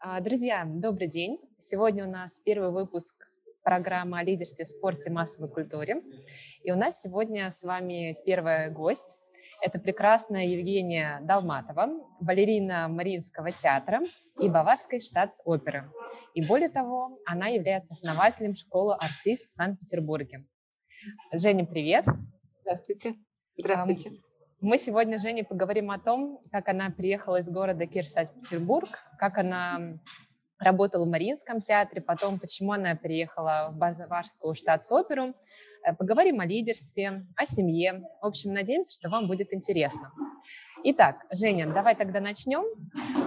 А, Друзья, добрый день. Сегодня у нас первый выпуск программы о лидерстве в спорте и массовой культуре. И у нас сегодня с вами первая гость. Это прекрасная Евгения Долматова, балерина Мариинского театра и Баварской штатс-оперы. И более того, она является основателем школы артист в Санкт-Петербурге. Женя, привет. Здравствуйте. Здравствуйте. Мы сегодня с Женей поговорим о том, как она приехала из города Кирш, Санкт-Петербург, как она работала в Мариинском театре, потом почему она приехала в Базоварскую штатс-оперу. Э, Поговорим о лидерстве, о семье. В общем, надеемся, что вам будет интересно. Итак, Женя, давай тогда начнем.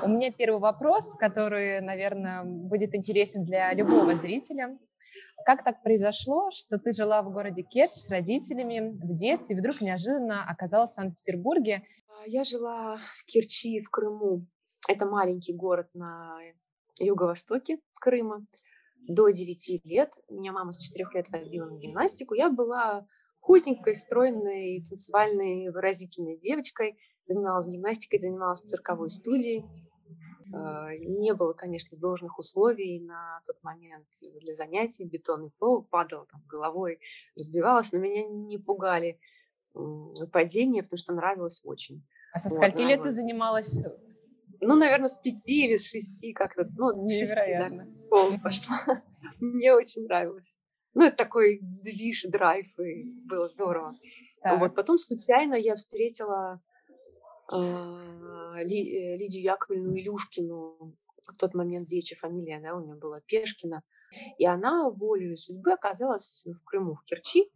У меня первый вопрос, который, наверное, будет интересен для любого зрителя. Как так произошло, что ты жила в городе Керчь с родителями в детстве и вдруг неожиданно оказалась в Санкт-Петербурге? А, Я жила в Керчи, в Крыму. Это маленький город на юго-востоке Крыма. До 9 лет. Меня мама с 4 лет водила на гимнастику. Я была худенькой, стройной, танцевальной, выразительной девочкой. Занималась гимнастикой, занималась цирковой студией. А, Не было, конечно, должных условий на тот момент для занятий. Бетонный пол падала там головой, разбивалась, но меня не пугали падения, потому что нравилось очень. А со Вот, скольки лет ты занималась? Ну, наверное, с пяти или с шести как-то, ну, с шести, да, пол пошла. Мне очень нравилось. Ну, это такой движ, драйв, и было здорово. Так. Вот, потом случайно я встретила э, Лидию Яковлевну Илюшкину, в тот момент девичья фамилия, да, у нее была Пешкина, и она волею судьбы оказалась в Крыму, в Керчи,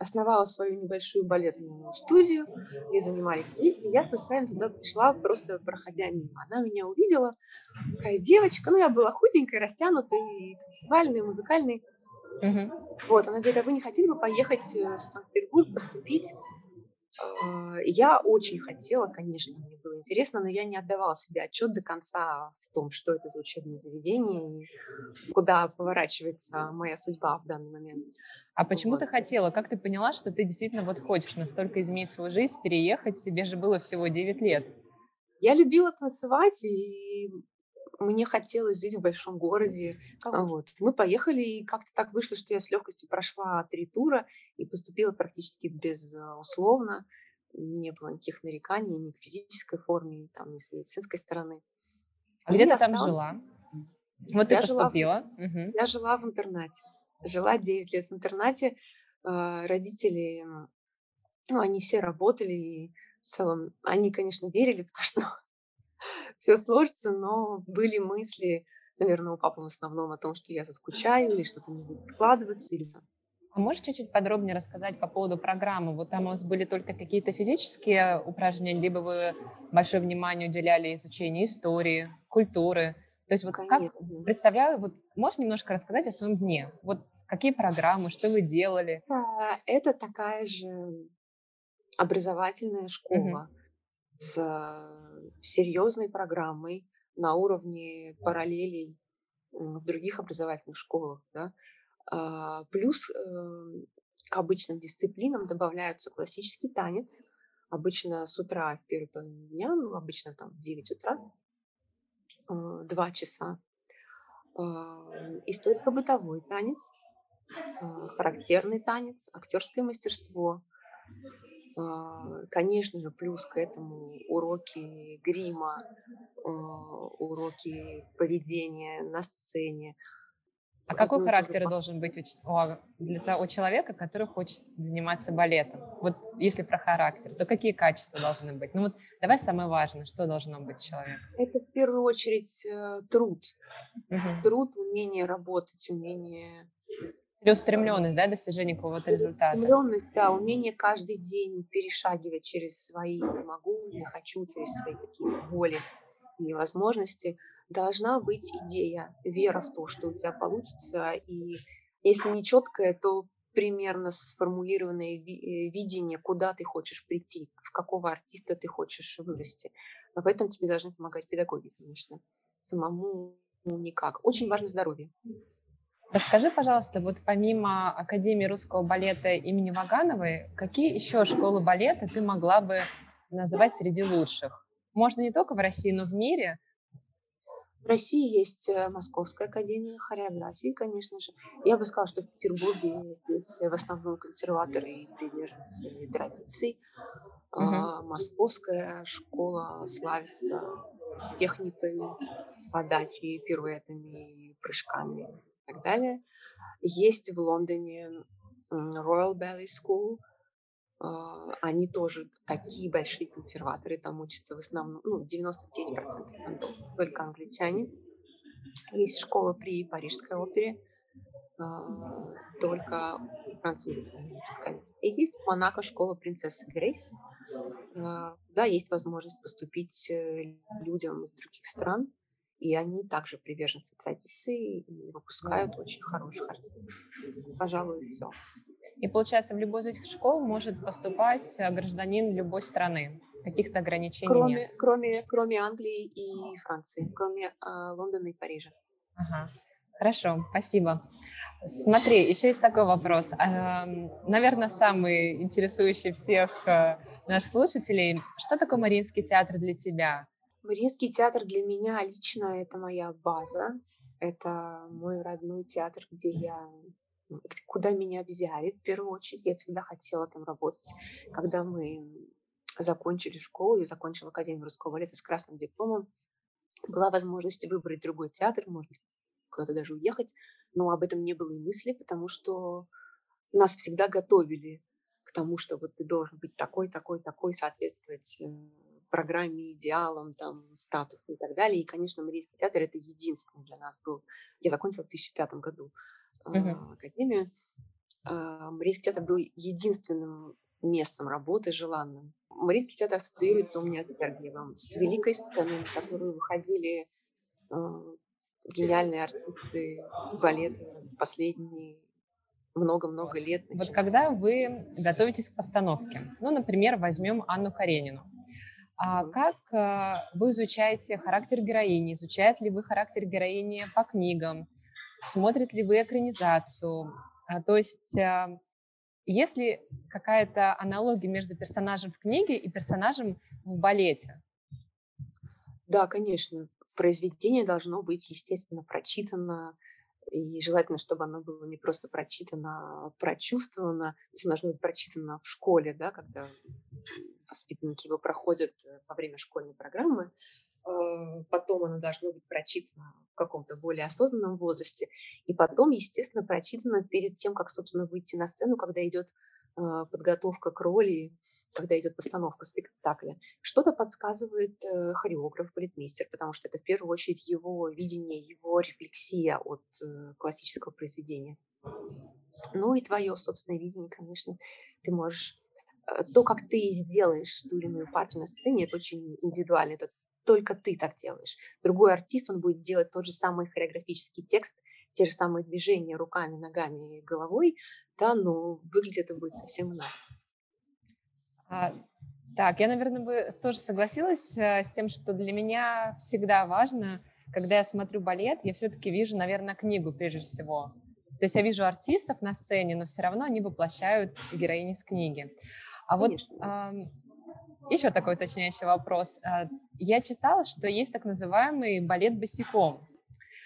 основала свою небольшую балетную студию, где занимались дети. И Я случайно туда пришла, просто проходя мимо. Она меня увидела, такая девочка, ну, я была худенькая, растянутая, танцевальная, музыкальная. Мгм. Вот, она говорит, а вы не хотели бы поехать э, в Санкт-Петербург, поступить? А, Я очень хотела, конечно, мне было интересно, но я не отдавала себе отчет до конца в том, что это за учебное заведение и куда поворачивается моя судьба в данный момент. А почему Вот. ты хотела? Как ты поняла, что ты действительно вот хочешь настолько изменить свою жизнь, переехать? Тебе же было всего 9 лет. Я любила танцевать, и мне хотелось жить в большом городе. А Вот. Мы поехали, и как-то так вышло, что я с легкостью прошла три тура и поступила практически безусловно. Не было никаких нареканий ни к физической форме, там, ни с медицинской стороны. А где ты там осталась- жила? Вот ты Я жила в- поступила. Мгм. Я жила в интернате. Жила 9 лет в интернате. А, Родители, ну, они все работали, и в целом они, конечно, верили, потому что все сложится, но были мысли, наверное, у папы в основном о том, что я заскучаю или что-то не будет складываться. Или... А можешь чуть-чуть подробнее рассказать по поводу программы? Вот там у вас были только какие-то физические упражнения, либо вы большое внимание уделяли изучению истории, культуры? То есть вот как Конечно. представляю, вот можешь немножко рассказать о своем дне? Вот какие программы, что вы делали? А, Это такая же образовательная школа с э, серьезной программой на уровне параллелей в других образовательных школах. Да? А, Плюс э, к обычным дисциплинам добавляются классический танец. Обычно с утра в первой половине дня, ну, обычно там в 9 утра, э, два часа. Историко-бытовой танец, а, характерный танец, актерское мастерство, Конечно же, плюс к этому уроки грима, а, уроки поведения на сцене. А какой характер должен быть у, у- для того человека, который хочет заниматься балетом? Вот если про характер, то какие качества должны быть? Ну вот давай самое важное, что должно быть человек? Это в первую очередь э, труд. Мгм. Труд, умение работать, умение Целеустремленность, да, достижение какого-то результата. Целеустремленность, да, умение каждый день перешагивать через свои «не могу», «не хочу», через свои какие-то боли и невозможности. Должна быть идея, вера в то, что у тебя получится. И если не четкое, то примерно сформулированное э, видение, куда ты хочешь прийти, в какого артиста ты хочешь вырасти. В этом тебе должны помогать педагоги, конечно. Самому никак. Очень важно здоровье. Расскажи, пожалуйста, вот помимо Академии русского балета имени Вагановой, какие еще школы балета ты могла бы называть среди лучших? Можно не только в России, но в мире. В России есть э, Московская академия хореографии, конечно же. Я бы сказала, что в Петербурге есть в основном консерваторы и приверженцы традиций. Угу. А, Московская школа славится техникой, подачей, пируэтами, прыжками так далее. Есть в Лондоне Royal Ballet School. А, они тоже такие большие консерваторы, там учатся в основном, ну, 99% там только англичане. Есть школа при Парижской опере, а, только французы И есть в Монако школа принцессы Грейс. А, да, есть возможность поступить э, людям из других стран, и они также приверженцы традиции и выпускают очень хороших артистов. Пожалуй, все. И получается, в любой из этих школ может поступать э, гражданин любой страны. Каких-то ограничений кроме, нет. Кроме, кроме Англии и Франции, кроме э, Лондона и Парижа. Ага. Хорошо, спасибо. Смотри, еще есть такой вопрос. Наверное, самый интересующий всех э, наших слушателей. Что такое Мариинский театр для тебя? Мариинский театр для меня лично это моя база. Это мой родной театр, где я куда меня взяли в первую очередь. Я всегда хотела там работать. Когда мы закончили школу, я закончила Академию русского балета с красным дипломом, была возможность выбрать другой театр, может куда-то даже уехать, но об этом не было и мысли, потому что нас всегда готовили к тому, что вот ты должен быть такой, такой, такой, соответствовать э, программе, идеалам, там, статусу и так далее. И, конечно, Марийский театр — это единственный для нас был. Я закончила в 2005 году uh-huh. академию. А, Марийский театр был единственным местом работы желанным. Марийский театр ассоциируется у меня с Бергиевым, с великой сценой, на которую выходили а, гениальные артисты балета последние много-много лет. Вот когда вы готовитесь к постановке, ну, например, возьмем Анну Каренину, как вы изучаете характер героини? Изучаете ли вы характер героини по книгам? Смотрите ли вы экранизацию? А, то есть а, есть ли какая-то аналогия между персонажем в книге и персонажем в балете? Да, конечно. Произведение должно быть, естественно, прочитано, и желательно, чтобы оно было не просто прочитано, а прочувствовано. То есть оно должно быть прочитано в школе, да, когда воспитанники его проходят э, во время школьной программы. Э, потом оно должно быть прочитано в каком-то более осознанном возрасте, и потом, естественно, прочитано перед тем, как, собственно, выйти на сцену, когда идет подготовка к роли, когда идет постановка спектакля. Что-то подсказывает э, хореограф, балетмейстер, потому что это в первую очередь его видение, его рефлексия от классического произведения. Ну и твое собственное видение, конечно, ты можешь то, как ты сделаешь ту или иную партию на сцене, это очень индивидуально. Это только ты так делаешь. Другой артист, он будет делать тот же самый хореографический текст, те же самые движения руками, ногами, головой, да, но выглядит это будет совсем иначе. А, так, я, наверное, бы тоже согласилась э, с тем, что для меня всегда важно, когда я смотрю балет, я все-таки вижу, наверное, книгу прежде всего. То есть я вижу артистов на сцене, но все равно они воплощают героини с книги. А Конечно. вот еще такой уточняющий вопрос. А, я читала, что есть так называемый балет босиком.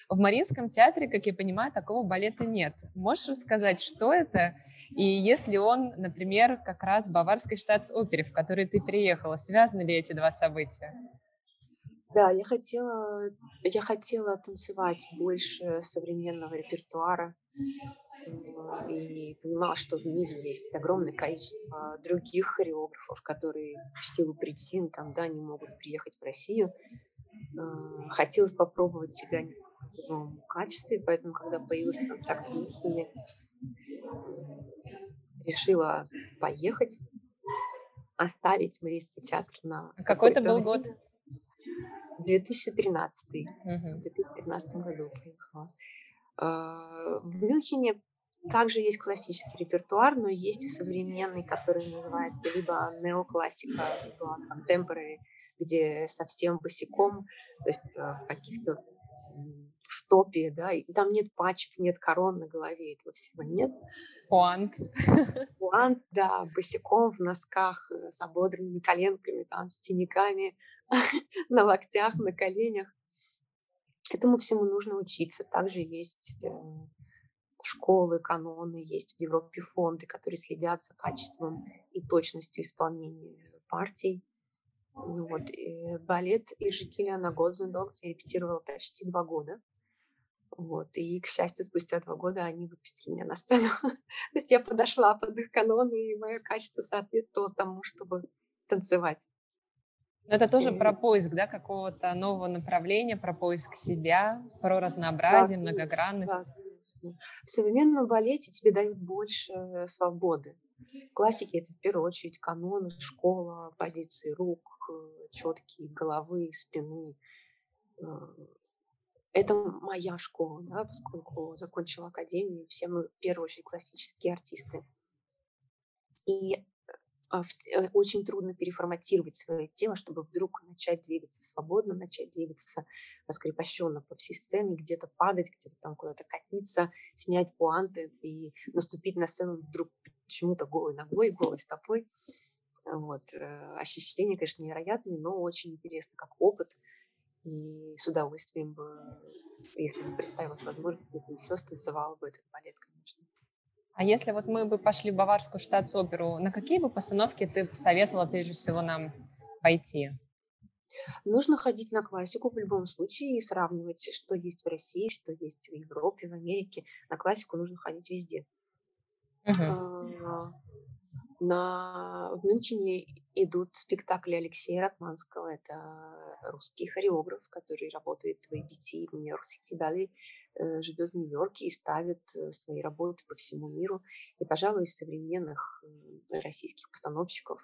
В Мариинском театре, как я понимаю, такого балета нет. Можешь рассказать, что это? И если он, например, как раз Баварской штатс-опере, в которой ты приехала, связаны ли эти два события? Да, я хотела, я хотела танцевать больше современного репертуара и понимала, что в мире есть огромное количество других хореографов, которые в силу причин там, да, не могут приехать в Россию. А, хотелось попробовать себя в новом качестве, поэтому, когда появился контракт в Мюнхене, решила поехать, оставить Марийский театр на... А какой это был год? 2013. Угу. В 2013 году поехала. А, в Мюнхене также есть классический репертуар, но есть и современный, который называется либо неоклассика, либо contemporary, где совсем босиком, то есть э, в каких-то в топе, да, и там нет пачек, нет корон на голове, этого всего нет. Пуант. Пуант, да, босиком в носках, э, с ободранными коленками, там, с теняками, на локтях, на коленях. Этому всему нужно учиться. Также есть э, школы, каноны, есть в Европе фонды, которые следят за качеством и точностью исполнения партий. Ну вот, и балет Иржи Киллиана Годзендокс я репетировала почти два года. Вот, и, к счастью, спустя два года они выпустили меня на сцену. То есть я подошла под их каноны, и мое качество соответствовало тому, чтобы танцевать. это тоже и... про поиск, да, какого-то нового направления, про поиск себя, про разнообразие, да, многогранность. Да, в современном балете тебе дают больше свободы. В классике это в первую очередь каноны, школа, позиции рук, э, четкие головы, спины. Э, это моя школа, да, поскольку закончила академию, все мы в первую очередь классические артисты. И э, очень трудно переформатировать свое тело, чтобы вдруг начать двигаться свободно, начать двигаться раскрепощенно по всей сцене, где-то падать, где-то там куда-то катиться, снять пуанты и наступить на сцену вдруг почему-то голой ногой, голой стопой. Вот. Э, ощущения, конечно, невероятные, но очень интересно как опыт. И с удовольствием бы, если бы представила возможность, еще станцевала бы этот. А если вот мы бы пошли в Баварскую штатс-оперу, на какие бы постановки ты посоветовала прежде всего нам пойти? Нужно ходить на классику в любом случае и сравнивать, что есть в России, что есть в Европе, в Америке. На классику нужно ходить везде. Uh-huh. На... В Мюнхене идут спектакли Алексея Ратманского. Это русский хореограф, который работает в ABC, в Нью-Йорк Сити Балет, живет в Нью-Йорке и ставит э, свои работы по всему миру. И, пожалуй, из современных российских постановщиков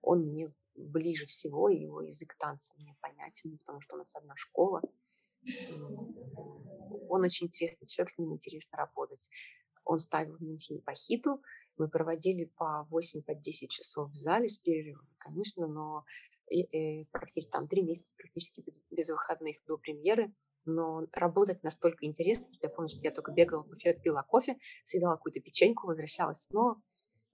он мне ближе всего, и его язык танца мне понятен, потому что у нас одна школа. Он очень интересный человек, с ним интересно работать. Он ставил в Мюнхене по хиту, мы проводили по 8-10 по часов в зале с перерывом, конечно, но и, и практически там три месяца практически без, без выходных до премьеры. Но работать настолько интересно, что я помню, что я только бегала в буфет, пила кофе, съедала какую-то печеньку, возвращалась снова.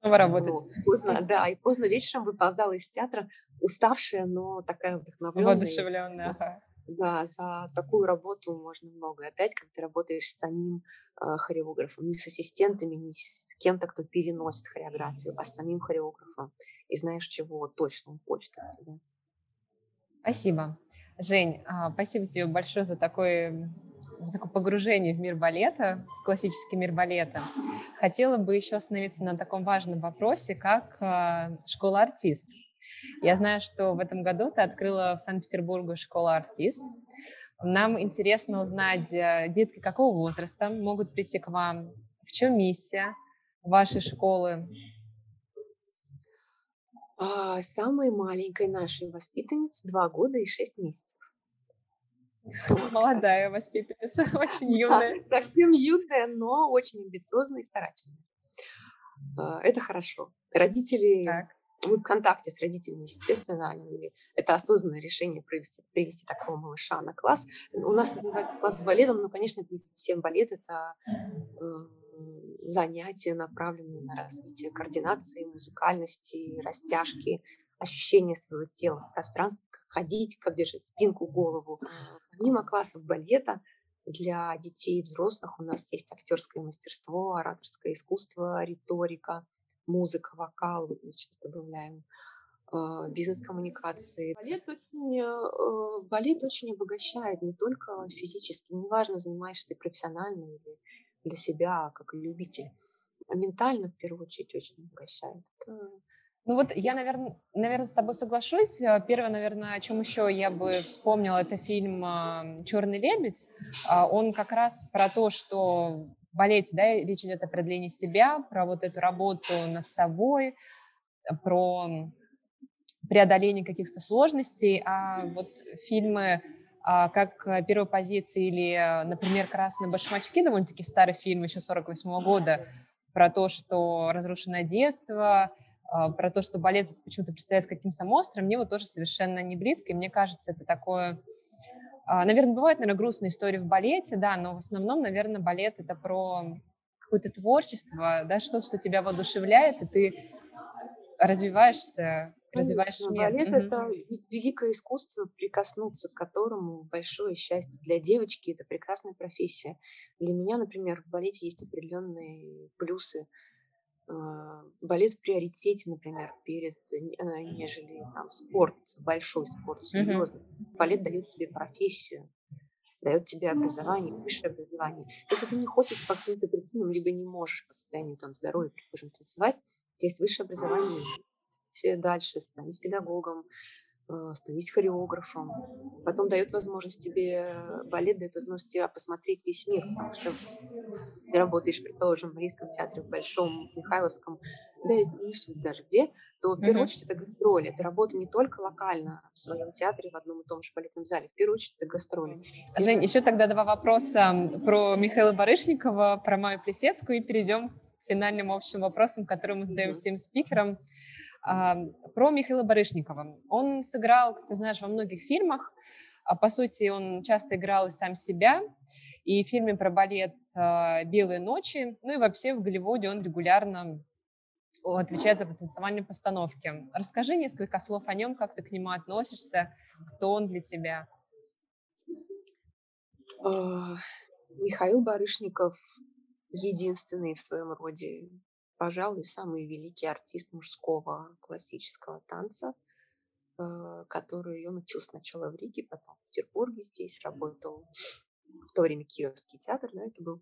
Снова работать. Ну, поздно, да, и поздно вечером выползала из театра, уставшая, но такая вдохновленная. Воодушевленная, ага. Да, за такую работу можно многое отдать, когда ты работаешь с самим э, хореографом, не с ассистентами, не с кем-то, кто переносит хореографию, а с самим хореографом. И знаешь, чего точно он хочет от тебя. Спасибо. Жень, а, спасибо тебе большое за такое, за такое погружение в мир балета, классический мир балета. Хотела бы еще остановиться на таком важном вопросе, как а, школа артист. Я знаю, что в этом году ты открыла в Санкт-Петербурге школу артист. Нам интересно узнать, э, детки какого возраста могут прийти к вам, в чем миссия вашей школы? А, самой маленькой нашей воспитаннице два года и шесть месяцев. Молодая воспитанница, очень юная. Да, совсем юная, но очень амбициозная и старательная. А, это хорошо. Родители так мы в контакте с родителями, естественно, они, это осознанное решение привести, привести такого малыша на класс. У нас это называется класс балетом, но, конечно, это не совсем балет, это э, занятия, направленные на развитие координации, музыкальности, растяжки, ощущения своего тела в пространстве, как ходить, как держать спинку, голову. Помимо классов балета, для детей и взрослых у нас есть актерское мастерство, ораторское искусство, риторика – музыка, вокал, вот мы сейчас добавляем а, бизнес-коммуникации. Балет очень, э, балет очень обогащает не только физически, неважно, занимаешься ты профессионально или для себя, а как любитель, а ментально в первую очередь очень. Это ну вот я, наверное, наверное, с тобой соглашусь. Э, первое, наверное, о чем еще я бы вспомнила, это фильм «Черный лебедь». Он как раз про то, что в балете, да, речь идет о продлении себя, про вот эту работу над собой, про преодоление каких-то сложностей, а вот фильмы а, как первой позиции или, например, «Красные башмачки», довольно-таки старый фильм еще 48 -го года, про то, что разрушенное детство, а, про то, что балет почему-то представляется каким-то монстром, мне вот тоже совершенно не близко, и мне кажется, это такое а, наверное, бывают, наверное, грустные истории в балете, да, но в основном, наверное, балет — это про какое-то творчество, да, что-то, что тебя воодушевляет, и ты развиваешься развиваешь Конечно, мир. балет- Мгм. это ве великое искусство, прикоснуться к которому большое счастье. Для девочки это прекрасная профессия. Для меня, например, в балете есть определенные плюсы. А, балет в приоритете, например, перед, а, нежели там спорт, большой спорт, серьезный. Балет дает тебе профессию, дает тебе образование, высшее образование. Если ты не хочешь по каким-то причинам, либо не можешь по состоянию там здоровья, предположим, танцевать, у тебя есть высшее образование, дальше, становись педагогом, э, становись хореографом. Потом дает возможность тебе, балет дает возможность тебе посмотреть весь мир, потому что ты работаешь, предположим, в Мариинском театре, в Большом, в Михайловском, да и не суть даже где, то в первую очередь это гастроли. Это работа не только локально в своем театре, в одном и том же балетном зале. В первую очередь это гастроли. Жень, еще тогда два вопроса про Михаила Барышникова, про Майю Плесецкую, и перейдем к финальным общим вопросам, которые мы задаем всем спикерам. А, Про Михаила Барышникова. Он сыграл, как ты знаешь, во многих фильмах. А, По сути, он часто играл и сам себя. И в фильме про балет а, «Белые ночи», ну и вообще в Голливуде он регулярно отвечает за танцевальные постановки. Расскажи несколько слов о нем, как ты к нему относишься, кто он для тебя. Михаил Барышников единственный в своем роде, пожалуй, самый великий артист мужского классического танца, э, который он учил сначала в Риге, потом в Петербурге здесь, работал в то время Кировский театр, да, это был.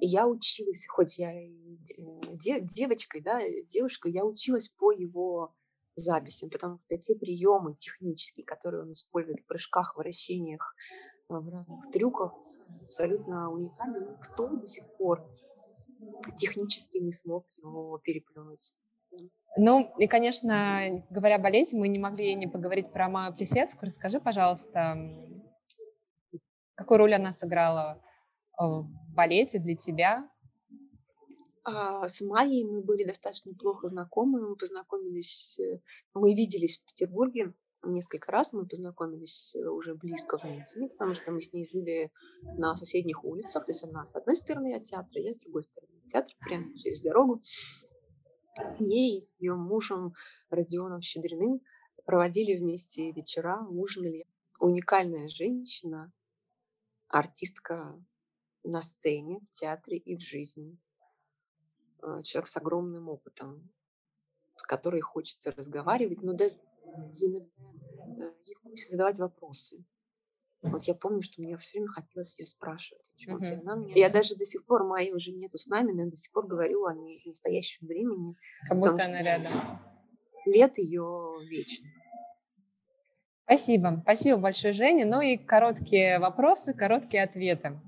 И я училась, хоть я и де- де- девочкой, да, э, девушкой, я училась по его записям, потому что те приемы технические, которые он использует в прыжках, вращениях, э, в разных трюках, абсолютно уникальны. Никто до сих пор технически не смог его переплюнуть. Ну, и, конечно, говоря о балете, мы не могли не поговорить про Майю Плесецкую. Расскажи, пожалуйста, какую роль она сыграла э, в балете для тебя? А, с Майей мы были достаточно неплохо знакомы. Мы познакомились, э, мы виделись в Петербурге несколько раз. Мы познакомились э, уже близко в Мюнхене, потому что мы с ней жили на соседних улицах. То есть она с одной стороны от театра, я с другой стороны от театра, прямо через дорогу. С ней ее мужем Родионом Щедриным проводили вместе вечера, ужинали. Уникальная женщина, артистка на сцене, в театре и в жизни. Э, Человек с огромным опытом, с которой хочется разговаривать, но даже иногда э, ей хочется задавать вопросы. Вот я помню, что мне все время хотелось ее спрашивать о чем-то. Мгм. Она мне... Я даже до сих пор, моей уже нету с нами, но я до сих пор говорю о ней в настоящем времени. Как Потому будто что она рядом. След ее вечен. Спасибо. Спасибо большое, Женя. Ну и короткие вопросы, короткие ответы.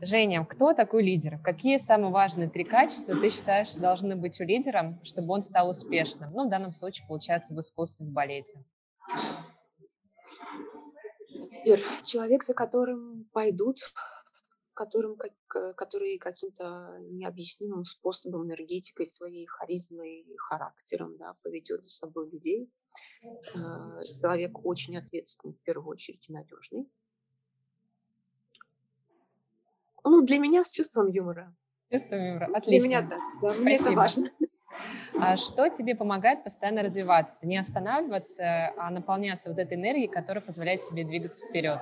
Женя, кто такой лидер? Какие самые важные три качества ты считаешь должны быть у лидера, чтобы он стал успешным? Ну, в данном случае, получается, в искусстве, в балете. Лидер, человек, за которым пойдут, которым, который каким-то необъяснимым способом, энергетикой своей, харизмой, характером да, поведет за собой людей. Э, Человек очень ответственный, в первую очередь, и надежный. Ну, для меня с чувством юмора. Чувство юмора. Для Отлично. меня да, да, мне это важно. А что тебе помогает постоянно развиваться, не останавливаться, а наполняться вот этой энергией, которая позволяет тебе двигаться вперед?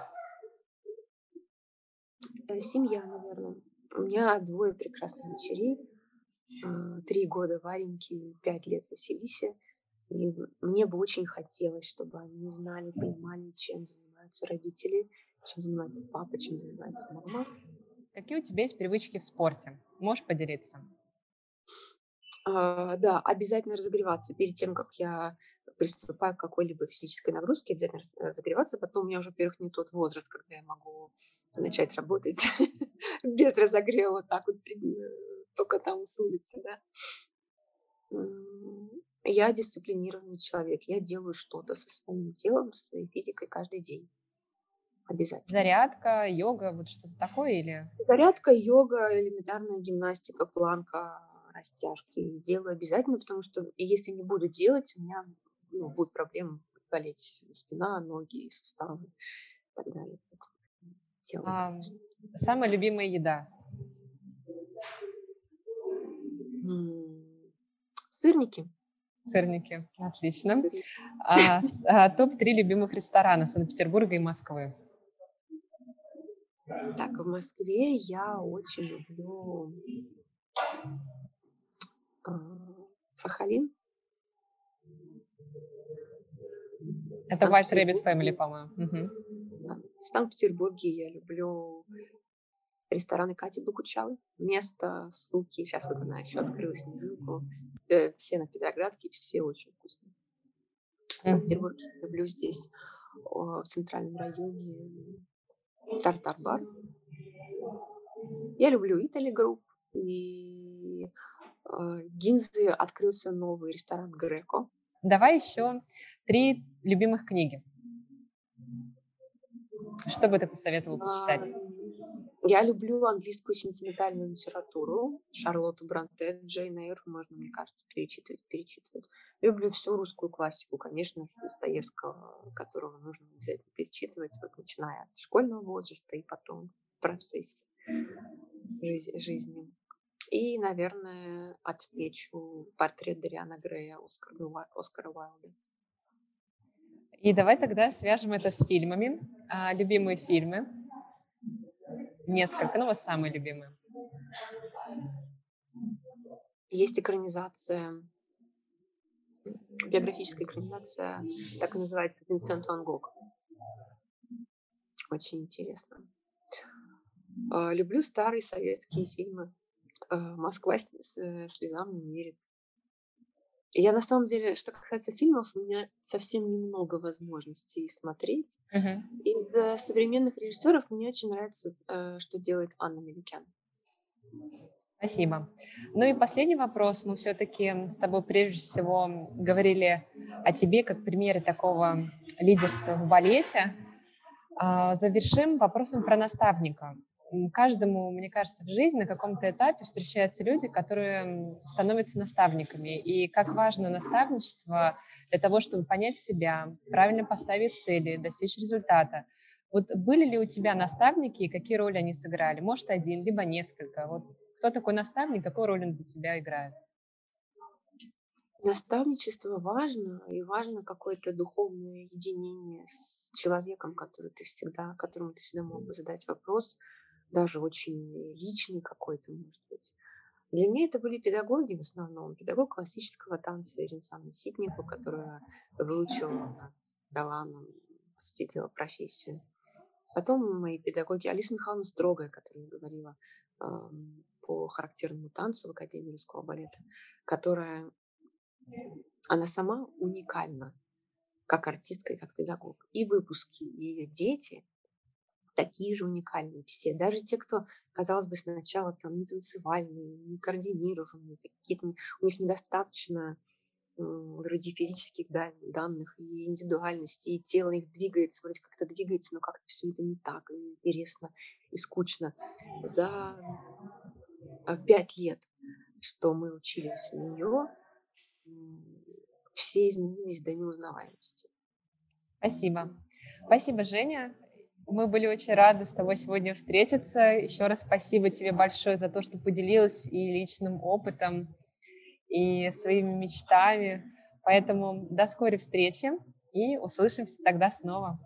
Э, Семья, наверное. У меня двое прекрасных дочерей. э, Три года Вареньки пять лет Василисе. И мне бы очень хотелось, чтобы они знали, понимали, чем занимаются родители, чем занимается папа, чем занимается мама. Какие у тебя есть привычки в спорте? Можешь поделиться? А, Да, обязательно разогреваться перед тем, как я приступаю к какой-либо физической нагрузке, обязательно раз- разогреваться. Потом у меня уже, во-первых, не тот возраст, когда я могу начать работать без разогрева, вот так вот, э, только там с улицы, да. Я дисциплинированный человек, я делаю что-то со своим телом, со своей физикой каждый день. Обязательно. Зарядка, йога, вот что-то такое или... Зарядка, йога, элементарная гимнастика, планка, растяжки. Делаю обязательно, потому что если не буду делать, у меня ну, будут проблемы болеть спина, ноги, суставы и так далее. Делаю, А, самая любимая еда? Сырники. Сырники, отлично. А, а, Топ-3 любимых ресторана Санкт-Петербурга и Москвы. Так, в Москве я очень люблю э, Сахалин. Это White Rabbit Family, по-моему. Угу. Да. В Санкт-Петербурге я люблю рестораны Кати Бакучавы. Место с Луки. Сейчас вот она еще открыла снежинку. Все на Петроградке, все очень вкусные. В Санкт-Петербурге люблю здесь, в центральном районе, Тартар-бар. Я люблю Italy Group. И э, в Гинзе открылся новый ресторан Греко. Давай еще три любимых книги. Что бы ты посоветовал почитать? Я люблю английскую сентиментальную литературу. Шарлотту Бронте, Джейн Эйр, можно, мне кажется, перечитывать, перечитывать. Люблю всю русскую классику, конечно, Достоевского, которого нужно обязательно перечитывать, вот, начиная от школьного возраста и потом в процессе жизни. И, наверное, отмечу портрет Дариана Грея Оскара, Оскара Уайлда. И давай тогда свяжем это с фильмами. А, любимые фильмы. Несколько, ну вот самые любимые. Есть экранизация, биографическая экранизация, так и называется, Винсент Ван Гог. Очень интересно. А, люблю старые советские фильмы. А, Москва э, слезам не верит. Я на самом деле, что касается фильмов, у меня совсем немного возможностей смотреть. Uh-huh. Из современных режиссеров мне очень нравится, э, что делает Анна Меликян. Спасибо. Ну и последний вопрос. Мы все-таки с тобой прежде всего говорили о тебе как примере такого лидерства в балете. А, завершим вопросом про наставника каждому, мне кажется, в жизни на каком-то этапе встречаются люди, которые становятся наставниками. И как важно наставничество для того, чтобы понять себя, правильно поставить цели, достичь результата. Вот были ли у тебя наставники и какие роли они сыграли? Может, один, либо несколько. Вот кто такой наставник, какую роль он для тебя играет? Наставничество важно, и важно какое-то духовное единение с человеком, который ты всегда, которому ты всегда мог бы задать вопрос, даже очень личный какой-то, может быть. Для меня это были педагоги в основном. Педагог классического танца Ирина Ситникова, которая выучила нас Галаном, по сути дела, профессию. Потом мои педагоги, Алиса Михайловна Строгая, которая говорила э, по характерному танцу в Академии русского балета, которая, она сама уникальна, как артистка и как педагог. И выпуски, и ее дети такие же уникальные все. Даже те, кто, казалось бы, сначала там не танцевальные, не координированные, какие-то, у них недостаточно вроде физических данных и индивидуальности, и тело их двигается, вроде как-то двигается, но как-то все это не так, и неинтересно, и скучно. За а, пять лет, что мы учились у нее, все изменились до неузнаваемости. Спасибо. Спасибо, Женя. Мы были очень рады с тобой сегодня встретиться. Еще раз спасибо тебе большое за то, что поделилась и личным опытом, и своими мечтами. Поэтому до скорой встречи и услышимся тогда снова.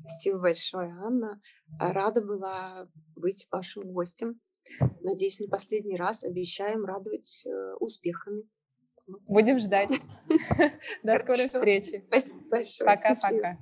Спасибо большое, Анна. Рада была быть вашим гостем. Надеюсь, не последний раз. Обещаем радовать э, успехами. Будем ждать. До скорой встречи. Спасибо большое. Пока-пока.